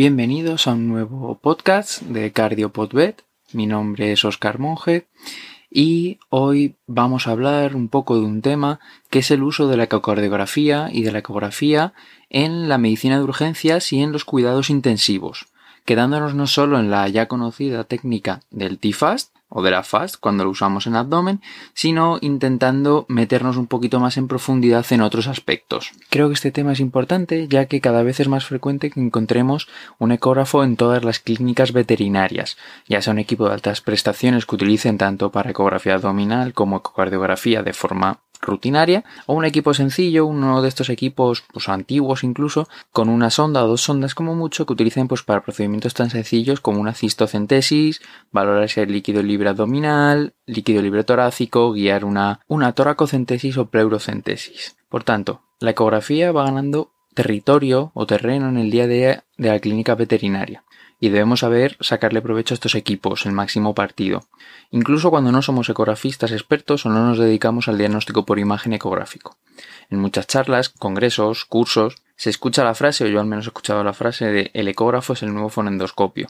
Bienvenidos a un nuevo podcast de CardioPodBet. Mi nombre es Oscar Monge y hoy vamos a hablar un poco de un tema que es el uso de la ecocardiografía y de la ecografía en la medicina de urgencias y en los cuidados intensivos, quedándonos no solo en la ya conocida técnica del T-FAST, o de la FAST cuando lo usamos en abdomen, sino intentando meternos un poquito más en profundidad en otros aspectos. Creo que este tema es importante ya que cada vez es más frecuente que encontremos un ecógrafo en todas las clínicas veterinarias, ya sea un equipo de altas prestaciones que utilicen tanto para ecografía abdominal como ecocardiografía de forma rutinaria o un equipo sencillo, uno de estos equipos pues, antiguos incluso, con una sonda o dos sondas como mucho que utilicen pues, para procedimientos tan sencillos como una cistocentesis, valorar hay líquido libre abdominal, líquido libre torácico, guiar una, una toracocentesis o pleurocentesis. Por tanto, la ecografía va ganando territorio o terreno en el día a día de la clínica veterinaria y debemos saber sacarle provecho a estos equipos, el máximo partido, incluso cuando no somos ecografistas expertos o no nos dedicamos al diagnóstico por imagen ecográfico. En muchas charlas, congresos, cursos, se escucha la frase, o yo al menos he escuchado la frase de el ecógrafo es el nuevo fonendoscopio.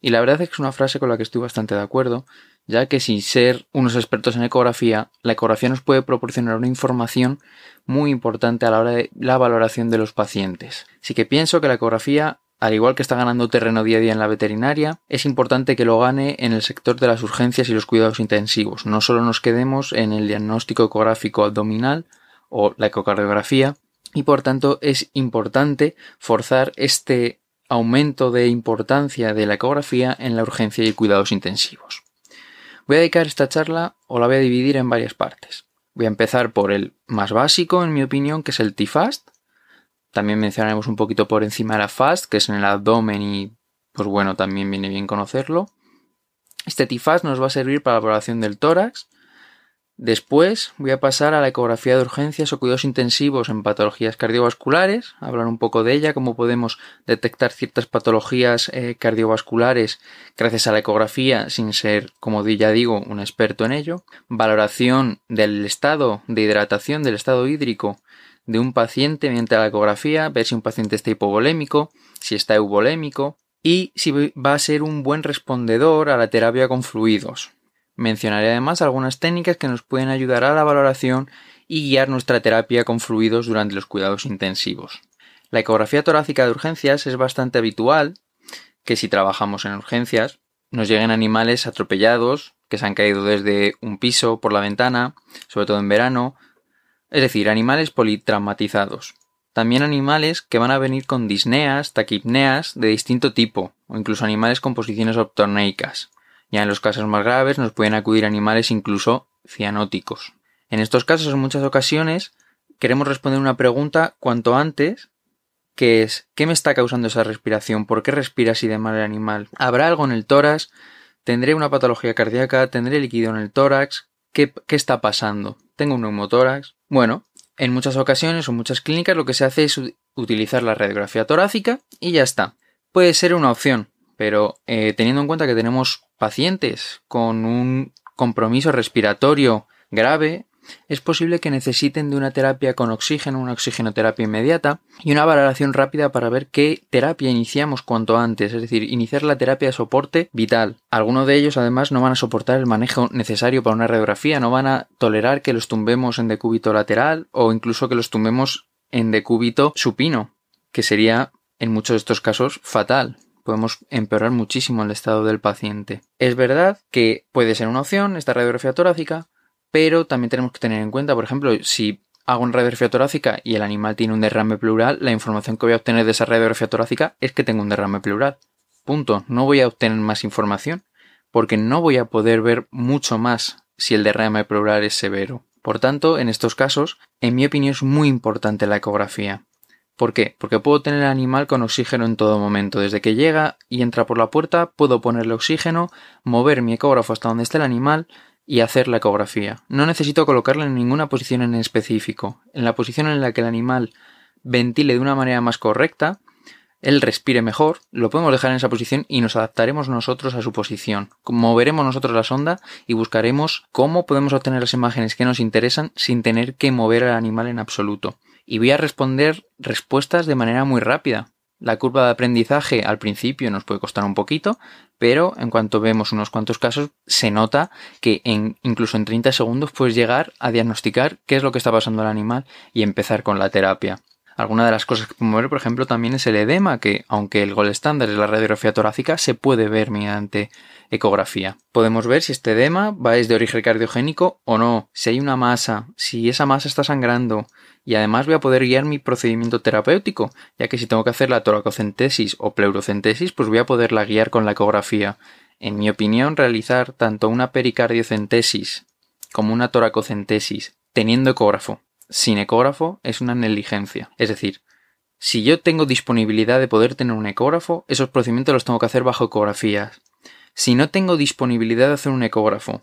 Y la verdad es que es una frase con la que estoy bastante de acuerdo, ya que sin ser unos expertos en ecografía, la ecografía nos puede proporcionar una información muy importante a la hora de la valoración de los pacientes. Así que pienso que la ecografía al igual que está ganando terreno día a día en la veterinaria, es importante que lo gane en el sector de las urgencias y los cuidados intensivos. No solo nos quedemos en el diagnóstico ecográfico abdominal o la ecocardiografía, y por tanto es importante forzar este aumento de importancia de la ecografía en la urgencia y cuidados intensivos. Voy a dedicar esta charla o la voy a dividir en varias partes. Voy a empezar por el más básico, en mi opinión, que es el TIFAST, también mencionaremos un poquito por encima de la FAST, que es en el abdomen y pues bueno, también viene bien conocerlo. Este TIFAST nos va a servir para la valoración del tórax. Después voy a pasar a la ecografía de urgencias o cuidados intensivos en patologías cardiovasculares, hablar un poco de ella, cómo podemos detectar ciertas patologías eh, cardiovasculares gracias a la ecografía sin ser, como ya digo, un experto en ello. Valoración del estado de hidratación, del estado hídrico de un paciente mediante la ecografía, ver si un paciente está hipovolémico, si está euvolémico y si va a ser un buen respondedor a la terapia con fluidos. Mencionaré además algunas técnicas que nos pueden ayudar a la valoración y guiar nuestra terapia con fluidos durante los cuidados intensivos. La ecografía torácica de urgencias es bastante habitual que si trabajamos en urgencias nos lleguen animales atropellados que se han caído desde un piso por la ventana, sobre todo en verano, es decir, animales politraumatizados. También animales que van a venir con disneas, taquipneas de distinto tipo, o incluso animales con posiciones optorneicas. Ya en los casos más graves nos pueden acudir animales incluso cianóticos. En estos casos, en muchas ocasiones, queremos responder una pregunta cuanto antes, que es ¿qué me está causando esa respiración? ¿Por qué respira así de mal el animal? ¿Habrá algo en el tórax? ¿Tendré una patología cardíaca? ¿Tendré líquido en el tórax? ¿Qué, qué está pasando? ¿Tengo un neumotórax? Bueno, en muchas ocasiones o muchas clínicas lo que se hace es utilizar la radiografía torácica y ya está. Puede ser una opción, pero eh, teniendo en cuenta que tenemos pacientes con un compromiso respiratorio grave, es posible que necesiten de una terapia con oxígeno, una oxigenoterapia inmediata y una valoración rápida para ver qué terapia iniciamos cuanto antes, es decir, iniciar la terapia de soporte vital. Algunos de ellos además no van a soportar el manejo necesario para una radiografía, no van a tolerar que los tumbemos en decúbito lateral o incluso que los tumbemos en decúbito supino, que sería en muchos de estos casos fatal podemos empeorar muchísimo el estado del paciente. Es verdad que puede ser una opción esta radiografía torácica, pero también tenemos que tener en cuenta, por ejemplo, si hago una radiografía torácica y el animal tiene un derrame pleural, la información que voy a obtener de esa radiografía torácica es que tengo un derrame pleural. Punto. No voy a obtener más información porque no voy a poder ver mucho más si el derrame pleural es severo. Por tanto, en estos casos, en mi opinión es muy importante la ecografía. ¿Por qué? Porque puedo tener el animal con oxígeno en todo momento. Desde que llega y entra por la puerta, puedo ponerle oxígeno, mover mi ecógrafo hasta donde esté el animal y hacer la ecografía. No necesito colocarla en ninguna posición en específico. En la posición en la que el animal ventile de una manera más correcta, él respire mejor, lo podemos dejar en esa posición y nos adaptaremos nosotros a su posición. Moveremos nosotros la sonda y buscaremos cómo podemos obtener las imágenes que nos interesan sin tener que mover al animal en absoluto. Y voy a responder respuestas de manera muy rápida. La curva de aprendizaje al principio nos puede costar un poquito, pero en cuanto vemos unos cuantos casos se nota que en, incluso en 30 segundos puedes llegar a diagnosticar qué es lo que está pasando al animal y empezar con la terapia. Alguna de las cosas que podemos ver, por ejemplo, también es el edema, que aunque el gol estándar es la radiografía torácica, se puede ver mediante ecografía. Podemos ver si este edema va es de origen cardiogénico o no, si hay una masa, si esa masa está sangrando, y además voy a poder guiar mi procedimiento terapéutico, ya que si tengo que hacer la toracocentesis o pleurocentesis, pues voy a poderla guiar con la ecografía. En mi opinión, realizar tanto una pericardiocentesis como una toracocentesis teniendo ecógrafo sin ecógrafo es una negligencia. Es decir, si yo tengo disponibilidad de poder tener un ecógrafo, esos procedimientos los tengo que hacer bajo ecografías. Si no tengo disponibilidad de hacer un ecógrafo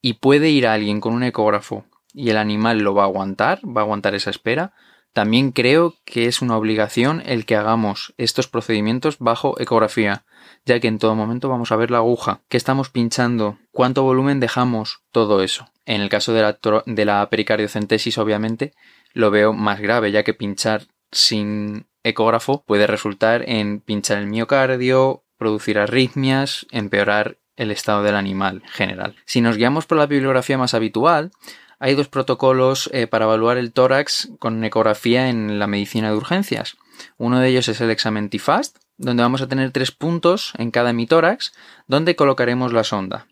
y puede ir alguien con un ecógrafo y el animal lo va a aguantar, va a aguantar esa espera, también creo que es una obligación el que hagamos estos procedimientos bajo ecografía, ya que en todo momento vamos a ver la aguja, qué estamos pinchando, cuánto volumen dejamos, todo eso. En el caso de la, de la pericardiocentesis, obviamente, lo veo más grave, ya que pinchar sin ecógrafo puede resultar en pinchar el miocardio, producir arritmias, empeorar el estado del animal general. Si nos guiamos por la bibliografía más habitual, hay dos protocolos eh, para evaluar el tórax con ecografía en la medicina de urgencias. Uno de ellos es el examen TIFAST, donde vamos a tener tres puntos en cada hemitórax, donde colocaremos la sonda.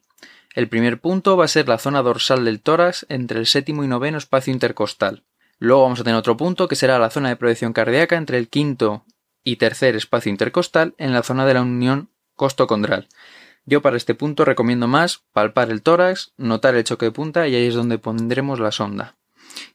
El primer punto va a ser la zona dorsal del tórax entre el séptimo y noveno espacio intercostal. Luego vamos a tener otro punto que será la zona de proyección cardíaca entre el quinto y tercer espacio intercostal en la zona de la unión costocondral. Yo para este punto recomiendo más palpar el tórax, notar el choque de punta y ahí es donde pondremos la sonda.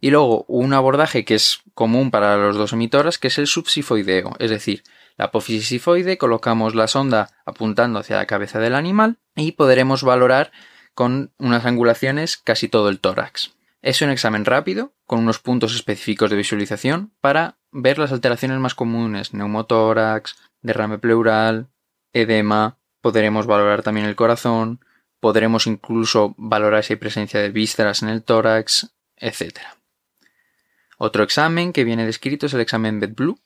Y luego un abordaje que es común para los dos emitoras que es el subsifoideo, es decir, la apófisis sifoide, colocamos la sonda apuntando hacia la cabeza del animal y podremos valorar con unas angulaciones casi todo el tórax. Es un examen rápido, con unos puntos específicos de visualización, para ver las alteraciones más comunes, neumotórax, derrame pleural, edema, podremos valorar también el corazón, podremos incluso valorar si hay presencia de vísceras en el tórax, etc. Otro examen que viene descrito es el examen BedBlue,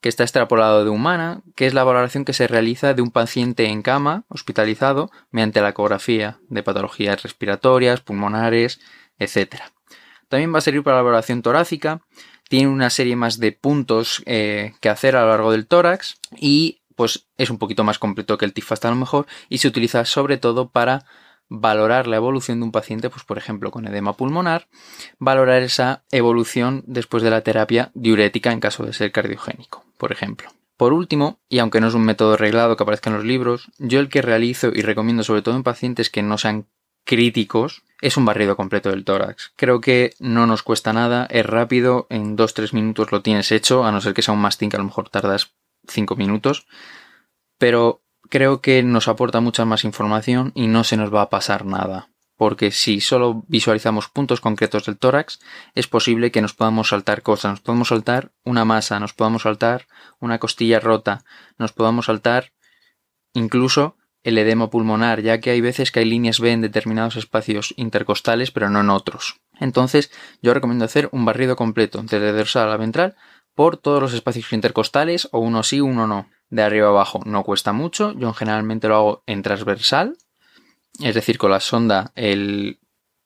que está extrapolado de humana, que es la valoración que se realiza de un paciente en cama, hospitalizado, mediante la ecografía de patologías respiratorias, pulmonares, etc. También va a servir para la valoración torácica, tiene una serie más de puntos eh, que hacer a lo largo del tórax y pues es un poquito más completo que el TIFAST a lo mejor y se utiliza sobre todo para valorar la evolución de un paciente, pues por ejemplo con edema pulmonar, valorar esa evolución después de la terapia diurética en caso de ser cardiogénico, por ejemplo. Por último, y aunque no es un método reglado que aparezca en los libros, yo el que realizo y recomiendo sobre todo en pacientes que no sean críticos es un barrido completo del tórax. Creo que no nos cuesta nada, es rápido, en 2-3 minutos lo tienes hecho, a no ser que sea un mastín que a lo mejor tardas 5 minutos, pero creo que nos aporta mucha más información y no se nos va a pasar nada. Porque si solo visualizamos puntos concretos del tórax, es posible que nos podamos saltar cosas. Nos podemos saltar una masa, nos podamos saltar una costilla rota, nos podamos saltar incluso el edema pulmonar, ya que hay veces que hay líneas B en determinados espacios intercostales, pero no en otros. Entonces, yo recomiendo hacer un barrido completo, desde dorsal a ventral, por todos los espacios intercostales, o uno sí, uno no de arriba abajo no cuesta mucho. Yo generalmente lo hago en transversal, es decir, con la sonda, el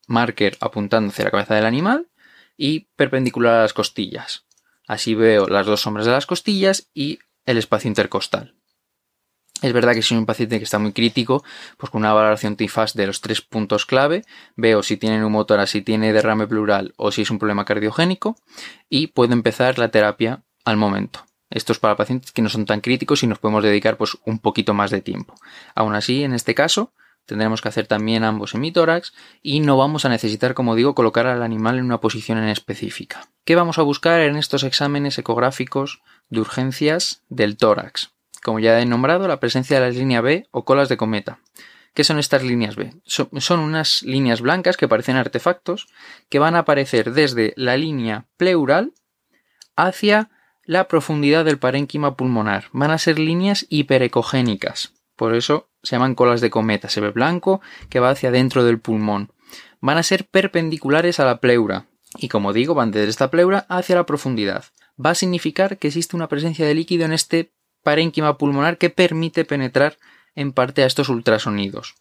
marker apuntando hacia la cabeza del animal y perpendicular a las costillas. Así veo las dos sombras de las costillas y el espacio intercostal. Es verdad que si es un paciente que está muy crítico, pues con una valoración TIFAS de los tres puntos clave, veo si tiene neumotora, si tiene derrame pleural o si es un problema cardiogénico y puedo empezar la terapia al momento. Esto es para pacientes que no son tan críticos y nos podemos dedicar pues un poquito más de tiempo. Aún así, en este caso, tendremos que hacer también ambos hemitórax y no vamos a necesitar, como digo, colocar al animal en una posición en específica. ¿Qué vamos a buscar en estos exámenes ecográficos de urgencias del tórax? Como ya he nombrado, la presencia de la línea B o colas de cometa. ¿Qué son estas líneas B? Son unas líneas blancas que parecen artefactos que van a aparecer desde la línea pleural hacia la profundidad del parénquima pulmonar. Van a ser líneas hiperecogénicas. Por eso se llaman colas de cometa. Se ve blanco que va hacia dentro del pulmón. Van a ser perpendiculares a la pleura. Y como digo, van desde esta pleura hacia la profundidad. Va a significar que existe una presencia de líquido en este parénquima pulmonar que permite penetrar en parte a estos ultrasonidos.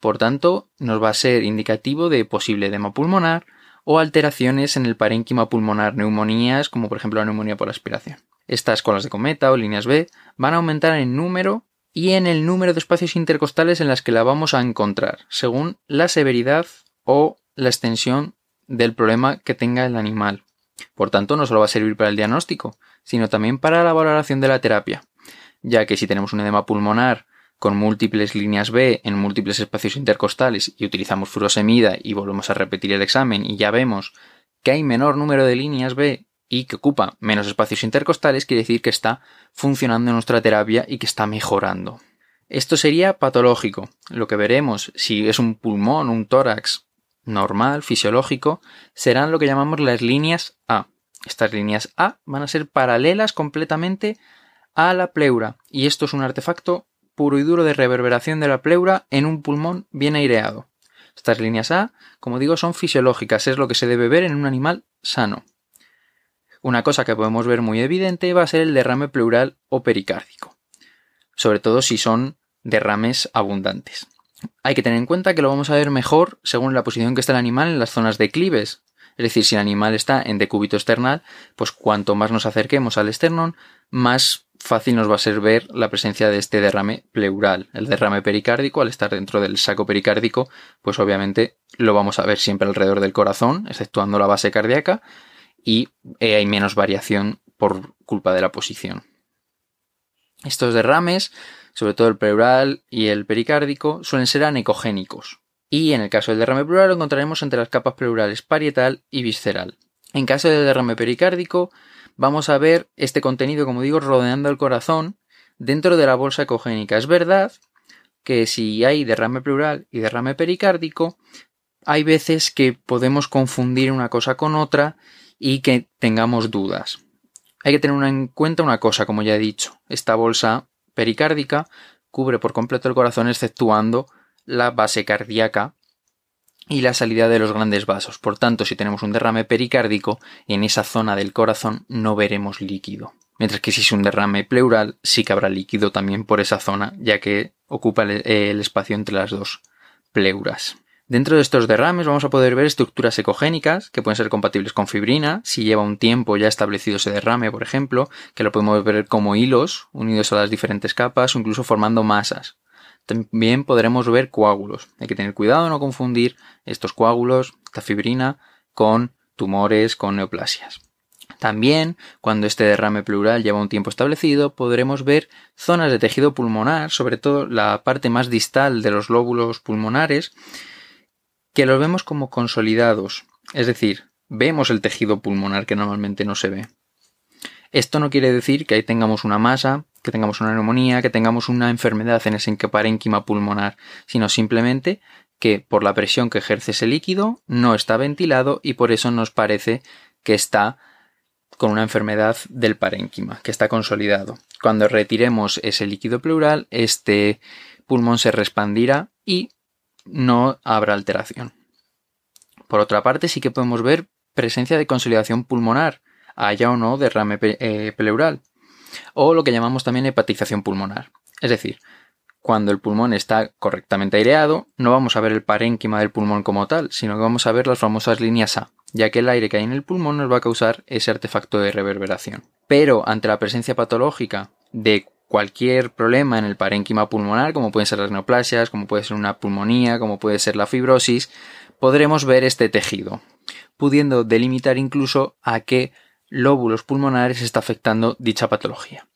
Por tanto, nos va a ser indicativo de posible edema pulmonar o alteraciones en el parénquima pulmonar, neumonías como por ejemplo la neumonía por aspiración. Estas colas de cometa o líneas B van a aumentar en número y en el número de espacios intercostales en las que la vamos a encontrar, según la severidad o la extensión del problema que tenga el animal. Por tanto, no solo va a servir para el diagnóstico, sino también para la valoración de la terapia, ya que si tenemos un edema pulmonar con múltiples líneas B en múltiples espacios intercostales y utilizamos furosemida y volvemos a repetir el examen y ya vemos que hay menor número de líneas B y que ocupa menos espacios intercostales, quiere decir que está funcionando nuestra terapia y que está mejorando. Esto sería patológico. Lo que veremos si es un pulmón, un tórax normal, fisiológico, serán lo que llamamos las líneas A. Estas líneas A van a ser paralelas completamente a la pleura y esto es un artefacto puro y duro de reverberación de la pleura en un pulmón bien aireado. Estas líneas A, como digo, son fisiológicas, es lo que se debe ver en un animal sano. Una cosa que podemos ver muy evidente va a ser el derrame pleural o pericárdico, sobre todo si son derrames abundantes. Hay que tener en cuenta que lo vamos a ver mejor según la posición que está el animal en las zonas declives. Es decir, si el animal está en decúbito external, pues cuanto más nos acerquemos al esternón, más fácil nos va a ser ver la presencia de este derrame pleural. El derrame pericárdico, al estar dentro del saco pericárdico, pues obviamente lo vamos a ver siempre alrededor del corazón, exceptuando la base cardíaca, y eh, hay menos variación por culpa de la posición. Estos derrames, sobre todo el pleural y el pericárdico, suelen ser anecogénicos. Y en el caso del derrame pleural lo encontraremos entre las capas pleurales parietal y visceral. En caso del derrame pericárdico, vamos a ver este contenido, como digo, rodeando el corazón dentro de la bolsa ecogénica. Es verdad que si hay derrame pleural y derrame pericárdico, hay veces que podemos confundir una cosa con otra y que tengamos dudas. Hay que tener en cuenta una cosa, como ya he dicho. Esta bolsa pericárdica cubre por completo el corazón exceptuando la base cardíaca y la salida de los grandes vasos. Por tanto, si tenemos un derrame pericárdico, en esa zona del corazón no veremos líquido. Mientras que si es un derrame pleural, sí que habrá líquido también por esa zona, ya que ocupa el espacio entre las dos pleuras. Dentro de estos derrames vamos a poder ver estructuras ecogénicas que pueden ser compatibles con fibrina, si lleva un tiempo ya establecido ese derrame, por ejemplo, que lo podemos ver como hilos unidos a las diferentes capas o incluso formando masas. También podremos ver coágulos. Hay que tener cuidado de no confundir estos coágulos, esta fibrina, con tumores, con neoplasias. También, cuando este derrame pleural lleva un tiempo establecido, podremos ver zonas de tejido pulmonar, sobre todo la parte más distal de los lóbulos pulmonares, que los vemos como consolidados, es decir, vemos el tejido pulmonar que normalmente no se ve. Esto no quiere decir que ahí tengamos una masa, que tengamos una neumonía, que tengamos una enfermedad en ese parénquima pulmonar, sino simplemente que por la presión que ejerce ese líquido no está ventilado y por eso nos parece que está con una enfermedad del parénquima, que está consolidado. Cuando retiremos ese líquido pleural, este pulmón se respandirá y no habrá alteración. Por otra parte, sí que podemos ver presencia de consolidación pulmonar, haya o no derrame eh, pleural, o lo que llamamos también hepatización pulmonar. Es decir, cuando el pulmón está correctamente aireado, no vamos a ver el parénquima del pulmón como tal, sino que vamos a ver las famosas líneas A, ya que el aire que hay en el pulmón nos va a causar ese artefacto de reverberación. Pero ante la presencia patológica de cualquier problema en el parénquima pulmonar, como pueden ser las neoplasias, como puede ser una pulmonía, como puede ser la fibrosis, podremos ver este tejido, pudiendo delimitar incluso a qué lóbulos pulmonares está afectando dicha patología.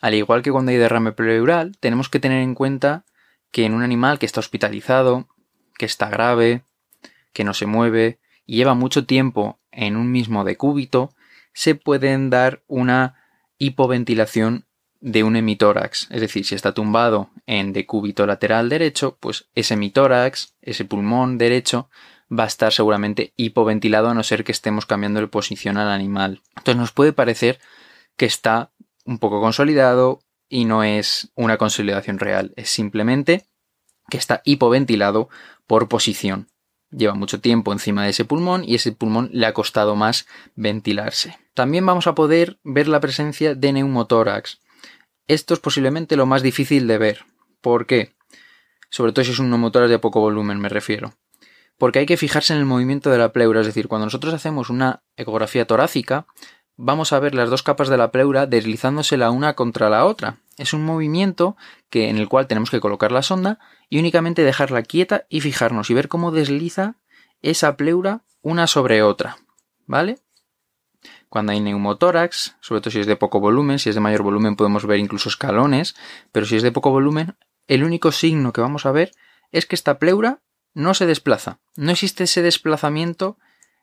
Al igual que cuando hay derrame pleural, tenemos que tener en cuenta que en un animal que está hospitalizado, que está grave, que no se mueve y lleva mucho tiempo en un mismo decúbito, se pueden dar una hipoventilación de un hemitórax, es decir, si está tumbado en decúbito lateral derecho, pues ese hemitórax, ese pulmón derecho, va a estar seguramente hipoventilado a no ser que estemos cambiando de posición al animal. Entonces nos puede parecer que está un poco consolidado y no es una consolidación real, es simplemente que está hipoventilado por posición. Lleva mucho tiempo encima de ese pulmón y ese pulmón le ha costado más ventilarse. También vamos a poder ver la presencia de neumotórax Esto es posiblemente lo más difícil de ver. ¿Por qué? Sobre todo si es un neumotórax de poco volumen, me refiero. Porque hay que fijarse en el movimiento de la pleura, es decir, cuando nosotros hacemos una ecografía torácica, vamos a ver las dos capas de la pleura deslizándose la una contra la otra. Es un movimiento que, en el cual tenemos que colocar la sonda y únicamente dejarla quieta y fijarnos y ver cómo desliza esa pleura una sobre otra. ¿Vale? Cuando hay neumotórax, sobre todo si es de poco volumen, si es de mayor volumen podemos ver incluso escalones, pero si es de poco volumen, el único signo que vamos a ver es que esta pleura no se desplaza. No existe ese desplazamiento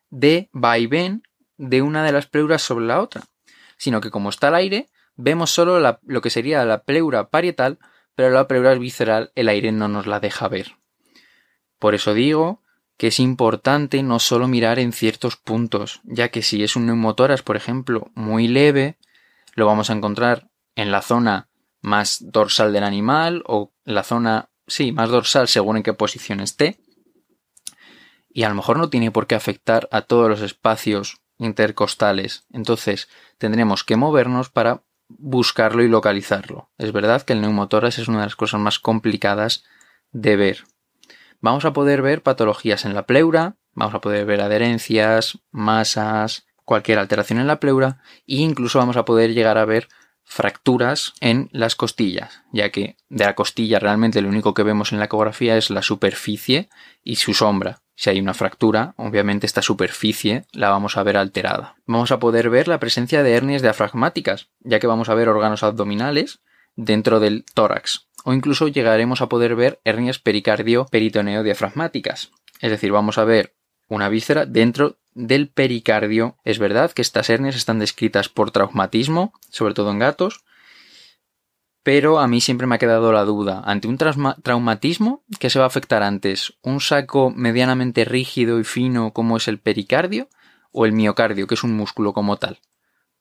de vaivén de una de las pleuras sobre la otra, sino que como está al aire, vemos solo lo que sería la pleura parietal, pero la pleura visceral el aire no nos la deja ver. Por eso digo que es importante no solo mirar en ciertos puntos, ya que si es un neumotoras, por ejemplo, muy leve, lo vamos a encontrar en la zona más dorsal del animal o la zona, sí, más dorsal según en qué posición esté. Y a lo mejor no tiene por qué afectar a todos los espacios intercostales. Entonces tendremos que movernos para buscarlo y localizarlo. Es verdad que el neumotoras es una de las cosas más complicadas de ver vamos a poder ver patologías en la pleura, vamos a poder ver adherencias, masas, cualquier alteración en la pleura e incluso vamos a poder llegar a ver fracturas en las costillas, ya que de la costilla realmente lo único que vemos en la ecografía es la superficie y su sombra. Si hay una fractura, obviamente esta superficie la vamos a ver alterada. Vamos a poder ver la presencia de hernias diafragmáticas, ya que vamos a ver órganos abdominales dentro del tórax o incluso llegaremos a poder ver hernias pericardio-peritoneo diafragmáticas. Es decir, vamos a ver una víscera dentro del pericardio. Es verdad que estas hernias están descritas por traumatismo, sobre todo en gatos, pero a mí siempre me ha quedado la duda, ante un traumatismo, ¿qué se va a afectar antes? ¿Un saco medianamente rígido y fino como es el pericardio o el miocardio, que es un músculo como tal?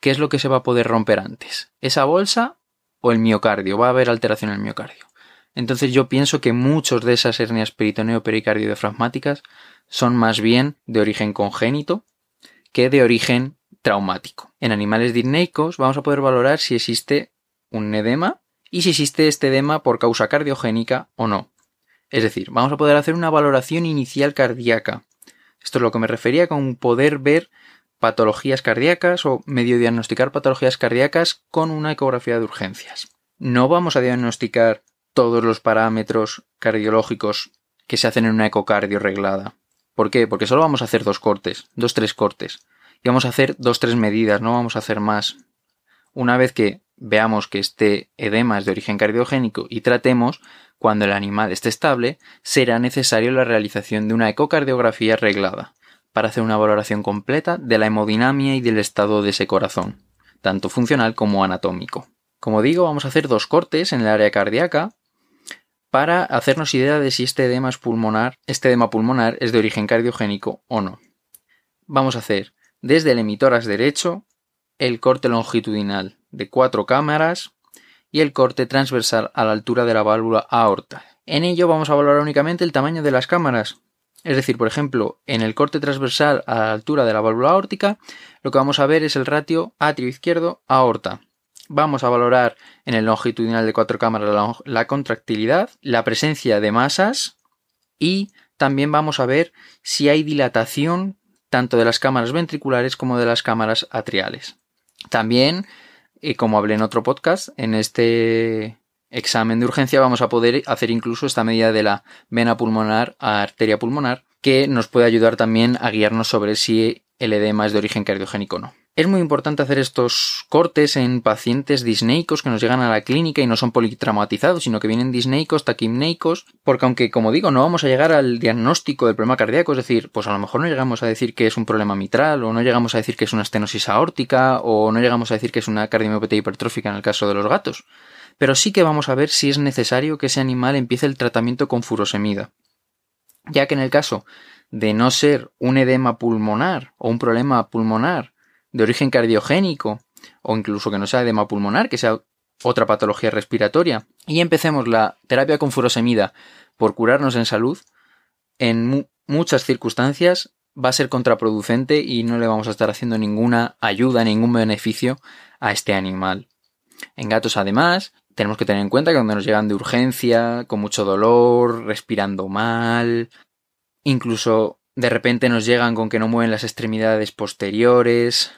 ¿Qué es lo que se va a poder romper antes? ¿Esa bolsa o el miocardio, va a haber alteración en el miocardio. Entonces yo pienso que muchos de esas hernias peritoneo pericardio diafragmáticas son más bien de origen congénito que de origen traumático. En animales disneicos vamos a poder valorar si existe un edema y si existe este edema por causa cardiogénica o no. Es decir, vamos a poder hacer una valoración inicial cardíaca. Esto es lo que me refería con poder ver patologías cardíacas o medio diagnosticar patologías cardíacas con una ecografía de urgencias. No vamos a diagnosticar todos los parámetros cardiológicos que se hacen en una ecocardio reglada. ¿Por qué? Porque solo vamos a hacer dos cortes, dos, tres cortes. Y vamos a hacer dos, tres medidas, no vamos a hacer más. Una vez que veamos que este edema es de origen cardiogénico y tratemos, cuando el animal esté estable, será necesario la realización de una ecocardiografía reglada para hacer una valoración completa de la hemodinamia y del estado de ese corazón, tanto funcional como anatómico. Como digo, vamos a hacer dos cortes en el área cardíaca para hacernos idea de si este edema pulmonar, este edema pulmonar es de origen cardiogénico o no. Vamos a hacer desde el emitórax derecho el corte longitudinal de cuatro cámaras y el corte transversal a la altura de la válvula aorta. En ello vamos a valorar únicamente el tamaño de las cámaras, es decir, por ejemplo, en el corte transversal a la altura de la válvula aórtica, lo que vamos a ver es el ratio atrio izquierdo aorta. Vamos a valorar en el longitudinal de cuatro cámaras la, contractilidad, la presencia de masas y también vamos a ver si hay dilatación tanto de las cámaras ventriculares como de las cámaras atriales. También, y como hablé en otro podcast, en este examen de urgencia vamos a poder hacer incluso esta medida de la vena pulmonar a arteria pulmonar que nos puede ayudar también a guiarnos sobre si el edema es de origen cardiogénico o no. Es muy importante hacer estos cortes en pacientes disneicos que nos llegan a la clínica y no son politraumatizados, sino que vienen disneicos, taquimneicos, porque aunque, como digo, no vamos a llegar al diagnóstico del problema cardíaco, es decir, pues a lo mejor no llegamos a decir que es un problema mitral, o no llegamos a decir que es una estenosis aórtica, o no llegamos a decir que es una cardiomiopatía hipertrófica en el caso de los gatos. Pero sí que vamos a ver si es necesario que ese animal empiece el tratamiento con furosemida, ya que en el caso de no ser un edema pulmonar o un problema pulmonar de origen cardiogénico, o incluso que no sea edema pulmonar, que sea otra patología respiratoria, y empecemos la terapia con furosemida por curarnos en salud, en muchas circunstancias va a ser contraproducente y no le vamos a estar haciendo ninguna ayuda, ningún beneficio a este animal. En gatos, además, tenemos que tener en cuenta que cuando nos llegan de urgencia, con mucho dolor, respirando mal, incluso de repente nos llegan con que no mueven las extremidades posteriores,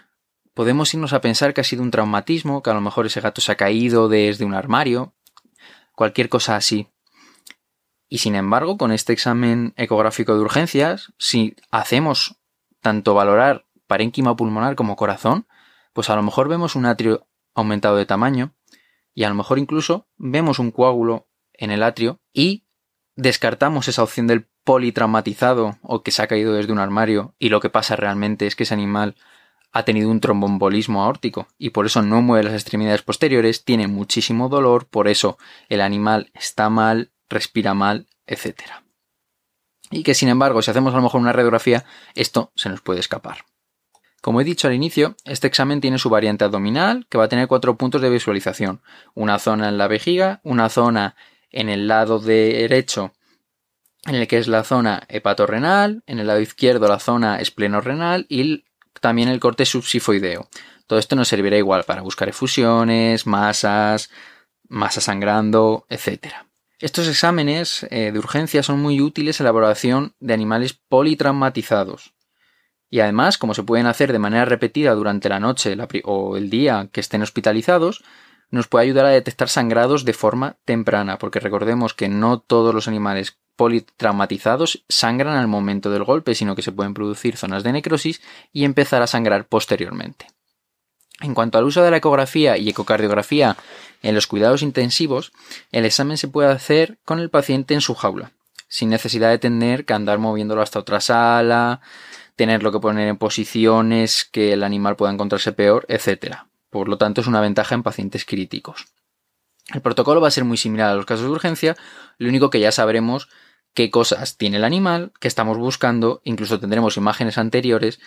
podemos irnos a pensar que ha sido un traumatismo, que a lo mejor ese gato se ha caído desde un armario, cualquier cosa así. Y sin embargo, con este examen ecográfico de urgencias, si hacemos tanto valorar parénquima pulmonar como corazón, pues a lo mejor vemos un atrio aumentado de tamaño y a lo mejor incluso vemos un coágulo en el atrio y descartamos esa opción del politraumatizado o que se ha caído desde un armario y lo que pasa realmente es que ese animal ha tenido un trombombolismo aórtico y por eso no mueve las extremidades posteriores, tiene muchísimo dolor, por eso el animal está mal, respira mal, etc. Y que sin embargo, si hacemos a lo mejor una radiografía, esto se nos puede escapar. Como he dicho al inicio, este examen tiene su variante abdominal, que va a tener cuatro puntos de visualización. Una zona en la vejiga, una zona en el lado derecho, en el que es la zona hepatorrenal, en el lado izquierdo la zona esplenorrenal y también el corte subsifoideo. Todo esto nos servirá igual para buscar efusiones, masas, masa sangrando, etc. Estos exámenes eh, de urgencia son muy útiles en la elaboración de animales politraumatizados. Y además, como se pueden hacer de manera repetida durante la noche o el día que estén hospitalizados, nos puede ayudar a detectar sangrados de forma temprana, porque recordemos que no todos los animales politraumatizados sangran al momento del golpe, sino que se pueden producir zonas de necrosis y empezar a sangrar posteriormente. En cuanto al uso de la ecografía y ecocardiografía en los cuidados intensivos, el examen se puede hacer con el paciente en su jaula, sin necesidad de tener que andar moviéndolo hasta otra sala, tenerlo que poner en posiciones que el animal pueda encontrarse peor, etc. Por lo tanto, es una ventaja en pacientes críticos. El protocolo va a ser muy similar a los casos de urgencia, lo único que ya sabremos qué cosas tiene el animal que estamos buscando, incluso tendremos imágenes anteriores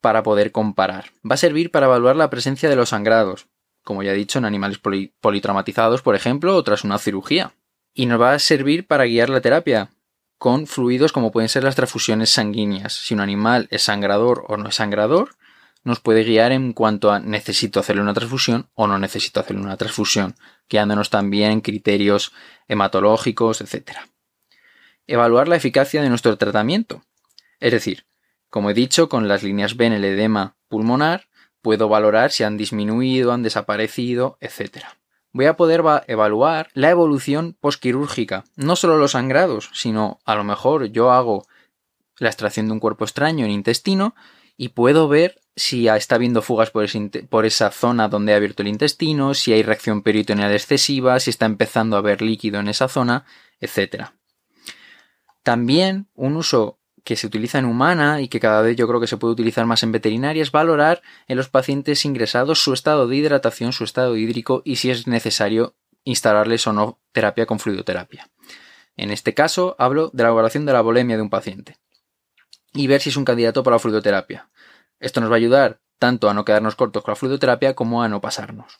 para poder comparar. Va a servir para evaluar la presencia de los sangrados, como ya he dicho, en animales politraumatizados, por ejemplo, o tras una cirugía. Y nos va a servir para guiar la terapia, con fluidos como pueden ser las transfusiones sanguíneas. Si un animal es sangrador o no es sangrador, nos puede guiar en cuanto a necesito hacerle una transfusión o no necesito hacerle una transfusión, guiándonos también criterios hematológicos, etc. Evaluar la eficacia de nuestro tratamiento. Es decir, como he dicho, con las líneas B en el edema pulmonar, puedo valorar si han disminuido, han desaparecido, etc voy a poder evaluar la evolución posquirúrgica. No solo los sangrados, sino a lo mejor yo hago la extracción de un cuerpo extraño en intestino y puedo ver si está habiendo fugas por, esa zona donde ha abierto el intestino, si hay reacción peritoneal excesiva, si está empezando a haber líquido en esa zona, etc. También un uso que se utiliza en humana y que cada vez yo creo que se puede utilizar más en veterinaria es valorar en los pacientes ingresados su estado de hidratación, su estado hídrico y si es necesario instalarles o no terapia con fluidoterapia. En este caso hablo de la evaluación de la volemia de un paciente y ver si es un candidato para la fluidoterapia. Esto nos va a ayudar tanto a no quedarnos cortos con la fluidoterapia como a no pasarnos.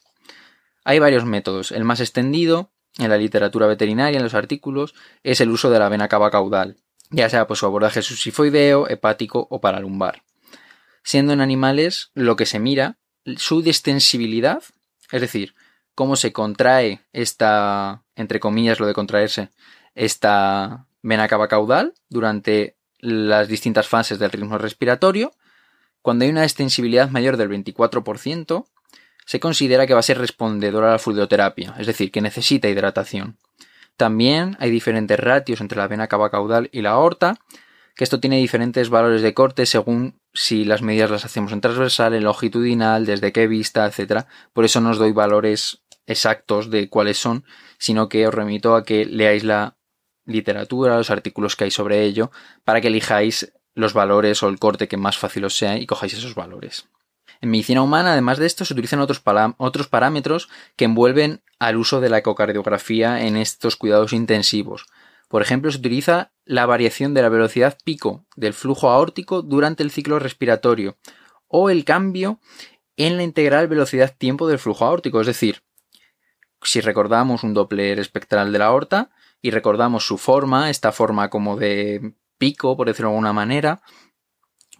Hay varios métodos. El más extendido en la literatura veterinaria, en los artículos, es el uso de la vena cava caudal, ya sea por su abordaje subsifoideo, hepático o paralumbar. Siendo en animales lo que se mira su distensibilidad, es decir, cómo se contrae esta, entre comillas, lo de contraerse, esta vena cava caudal durante las distintas fases del ritmo respiratorio. Cuando hay una extensibilidad mayor del 24%, se considera que va a ser respondedora a la fluidoterapia, es decir, que necesita hidratación. También hay diferentes ratios entre la vena cava caudal y la aorta, que esto tiene diferentes valores de corte según si las medidas las hacemos en transversal, en longitudinal, desde qué vista, etc. Por eso no os doy valores exactos de cuáles son, sino que os remito a que leáis la literatura, los artículos que hay sobre ello, para que elijáis los valores o el corte que más fácil os sea y cojáis esos valores. En medicina humana, además de esto, se utilizan otros, parámetros que envuelven al uso de la ecocardiografía en estos cuidados intensivos. Por ejemplo, se utiliza la variación de la velocidad pico del flujo aórtico durante el ciclo respiratorio o el cambio en la integral velocidad-tiempo del flujo aórtico. Es decir, si recordamos un Doppler espectral de la aorta y recordamos su forma, esta forma como de pico, por decirlo de alguna manera,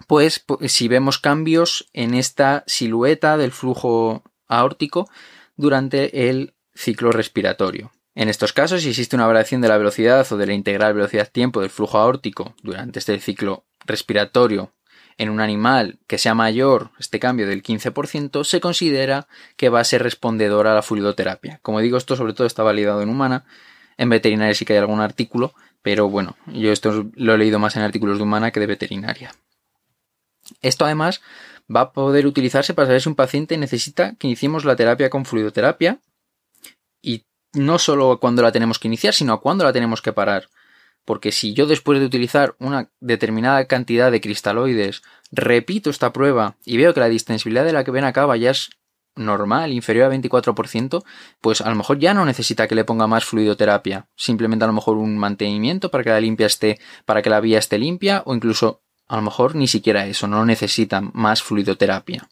pues si vemos cambios en esta silueta del flujo aórtico, durante el ciclo respiratorio. En estos casos, si existe una variación de la velocidad o de la integral velocidad-tiempo del flujo aórtico durante este ciclo respiratorio en un animal que sea mayor este cambio del 15%, se considera que va a ser respondedor a la fluidoterapia. Como digo, esto sobre todo está validado en humana. En veterinaria sí que hay algún artículo, pero bueno, yo esto lo he leído más en artículos de humana que de veterinaria. Esto además va a poder utilizarse para saber si un paciente necesita que iniciemos la terapia con fluidoterapia y no solo cuando la tenemos que iniciar, sino a cuándo la tenemos que parar. Porque si yo después de utilizar una determinada cantidad de cristaloides repito esta prueba y veo que la distensibilidad de la que ven acá ya es normal, inferior a 24%, pues a lo mejor ya no necesita que le ponga más fluidoterapia. Simplemente a lo mejor un mantenimiento para que la limpia esté, para que la vía esté limpia, o incluso a lo mejor ni siquiera eso, no necesita más fluidoterapia.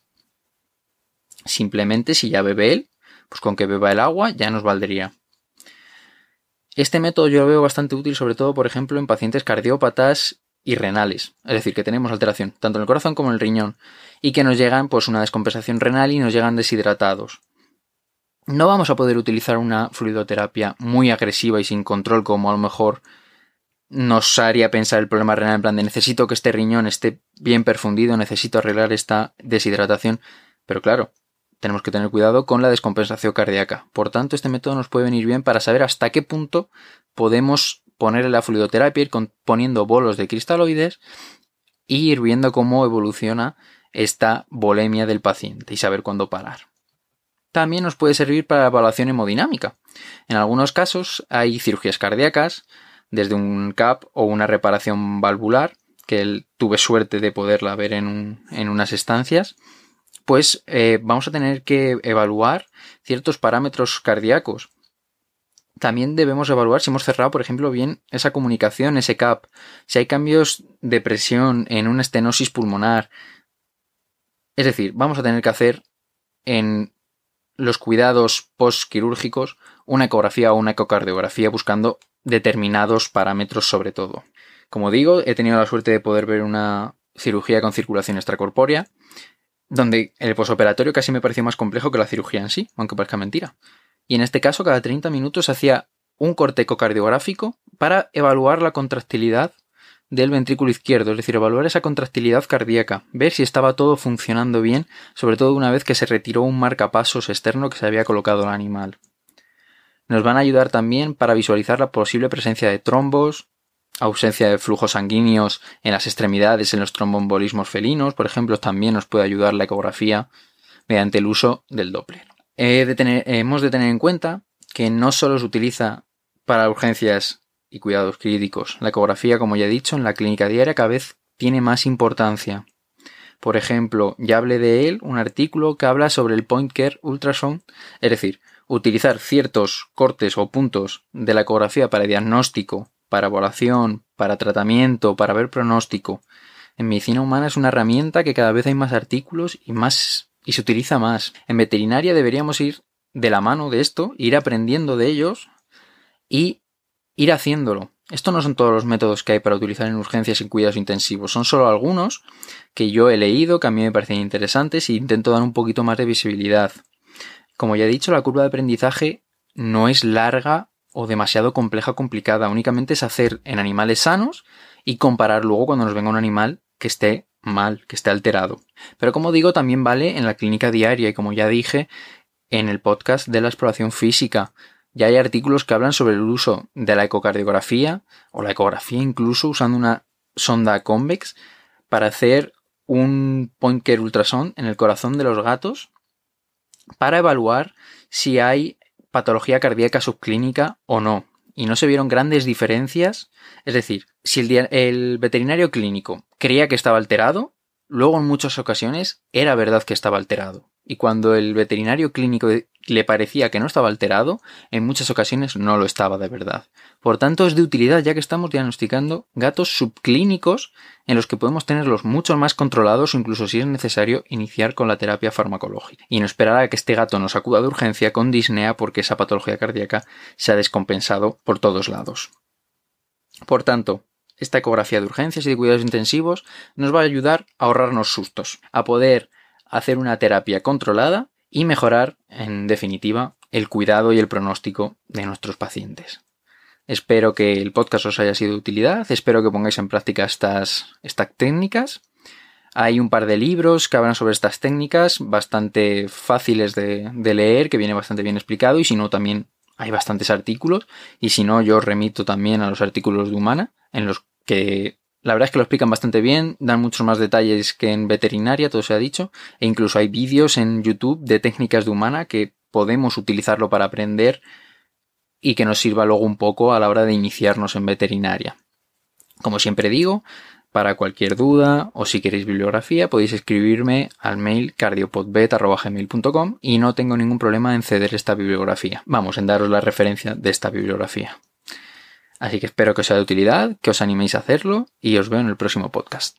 Simplemente si ya bebe él, pues con que beba el agua ya nos valdría. Este método yo lo veo bastante útil, sobre todo, por ejemplo, en pacientes cardiópatas y renales, es decir, que tenemos alteración tanto en el corazón como en el riñón y que nos llegan pues una descompensación renal y nos llegan deshidratados. No vamos a poder utilizar una fluidoterapia muy agresiva y sin control como a lo mejor nos haría pensar el problema renal en plan de necesito que este riñón esté bien perfundido, necesito arreglar esta deshidratación, pero claro, tenemos que tener cuidado con la descompensación cardíaca. Por tanto, este método nos puede venir bien para saber hasta qué punto podemos poner la fluidoterapia, ir poniendo bolos de cristaloides y ir viendo cómo evoluciona esta volemia del paciente y saber cuándo parar. También nos puede servir para la evaluación hemodinámica. En algunos casos hay cirugías cardíacas, desde un CAP o una reparación valvular, que tuve suerte de poderla ver en, en unas estancias, pues eh, vamos a tener que evaluar ciertos parámetros cardíacos. También debemos evaluar si hemos cerrado, por ejemplo, bien esa comunicación, ese CAP, si hay cambios de presión en una estenosis pulmonar. Es decir, vamos a tener que hacer en los cuidados postquirúrgicos una ecografía o una ecocardiografía buscando determinados parámetros sobre todo. Como digo, he tenido la suerte de poder ver una cirugía con circulación extracorpórea donde el posoperatorio casi me pareció más complejo que la cirugía en sí, aunque parezca mentira. Y en este caso, cada 30 minutos hacía un corte ecocardiográfico para evaluar la contractilidad del ventrículo izquierdo, es decir, evaluar esa contractilidad cardíaca, ver si estaba todo funcionando bien, sobre todo una vez que se retiró un marcapasos externo que se había colocado el animal. Nos van a ayudar también para visualizar la posible presencia de trombos, ausencia de flujos sanguíneos en las extremidades en los trombombolismos felinos, por ejemplo, también nos puede ayudar la ecografía mediante el uso del Doppler. hemos de tener en cuenta que no solo se utiliza para urgencias y cuidados críticos. La ecografía, como ya he dicho, en la clínica diaria cada vez tiene más importancia. Por ejemplo, ya hablé de él un artículo que habla sobre el point care ultrasound, es decir, utilizar ciertos cortes o puntos de la ecografía para diagnóstico para evaluación, para tratamiento, para ver pronóstico. En medicina humana es una herramienta que cada vez hay más artículos y más y se utiliza más. En veterinaria deberíamos ir de la mano de esto, ir aprendiendo de ellos y ir haciendo Esto no son todos los métodos que hay para utilizar en urgencias y cuidados intensivos, son solo algunos que yo he leído, que a mí me parecen interesantes e intento dar un poquito más de visibilidad. Como ya he dicho, la curva de aprendizaje no es larga o demasiado compleja o complicada. Únicamente es hacer en animales sanos y comparar luego cuando nos venga un animal que esté mal, que esté alterado. Pero como digo, también vale en la clínica diaria y como ya dije en el podcast de la exploración física. Ya hay artículos que hablan sobre el uso de la ecocardiografía o la ecografía incluso usando una sonda convex para hacer un point care ultrasound en el corazón de los gatos para evaluar si hay patología cardíaca subclínica o no, y no se vieron grandes diferencias. Es decir, si el, el, veterinario clínico creía que estaba alterado, luego en muchas ocasiones era verdad que estaba alterado. Y cuando el veterinario clínico le parecía que no estaba alterado, en muchas ocasiones no lo estaba de verdad. Por tanto, es de utilidad ya que estamos diagnosticando gatos subclínicos en los que podemos tenerlos mucho más controlados incluso si es necesario iniciar con la terapia farmacológica. Y no esperar a que este gato nos acuda de urgencia con disnea porque esa patología cardíaca se ha descompensado por todos lados. Por tanto, esta ecografía de urgencias y de cuidados intensivos nos va a ayudar a ahorrarnos sustos, a poder hacer una terapia controlada y mejorar, en definitiva, el cuidado y el pronóstico de nuestros pacientes. Espero que el podcast os haya sido de utilidad, espero que pongáis en práctica estas, estas técnicas. Hay un par de libros que hablan sobre estas técnicas, bastante fáciles de, de leer, que viene bastante bien explicado, y si no, también hay bastantes artículos, y si no, yo remito también a los artículos de Humana, en los que la verdad es que lo explican bastante bien, dan muchos más detalles que en veterinaria, todo se ha dicho, e incluso hay vídeos en YouTube de técnicas de humana que podemos utilizarlo para aprender y que nos sirva luego un poco a la hora de iniciarnos en veterinaria. Como siempre digo, para cualquier duda o si queréis bibliografía podéis escribirme al mail cardiopodbet.gmail.com y no tengo ningún problema en ceder esta bibliografía. Vamos, en daros la referencia de esta bibliografía. Así que espero que os sea de utilidad, que os animéis a hacerlo y os veo en el próximo podcast.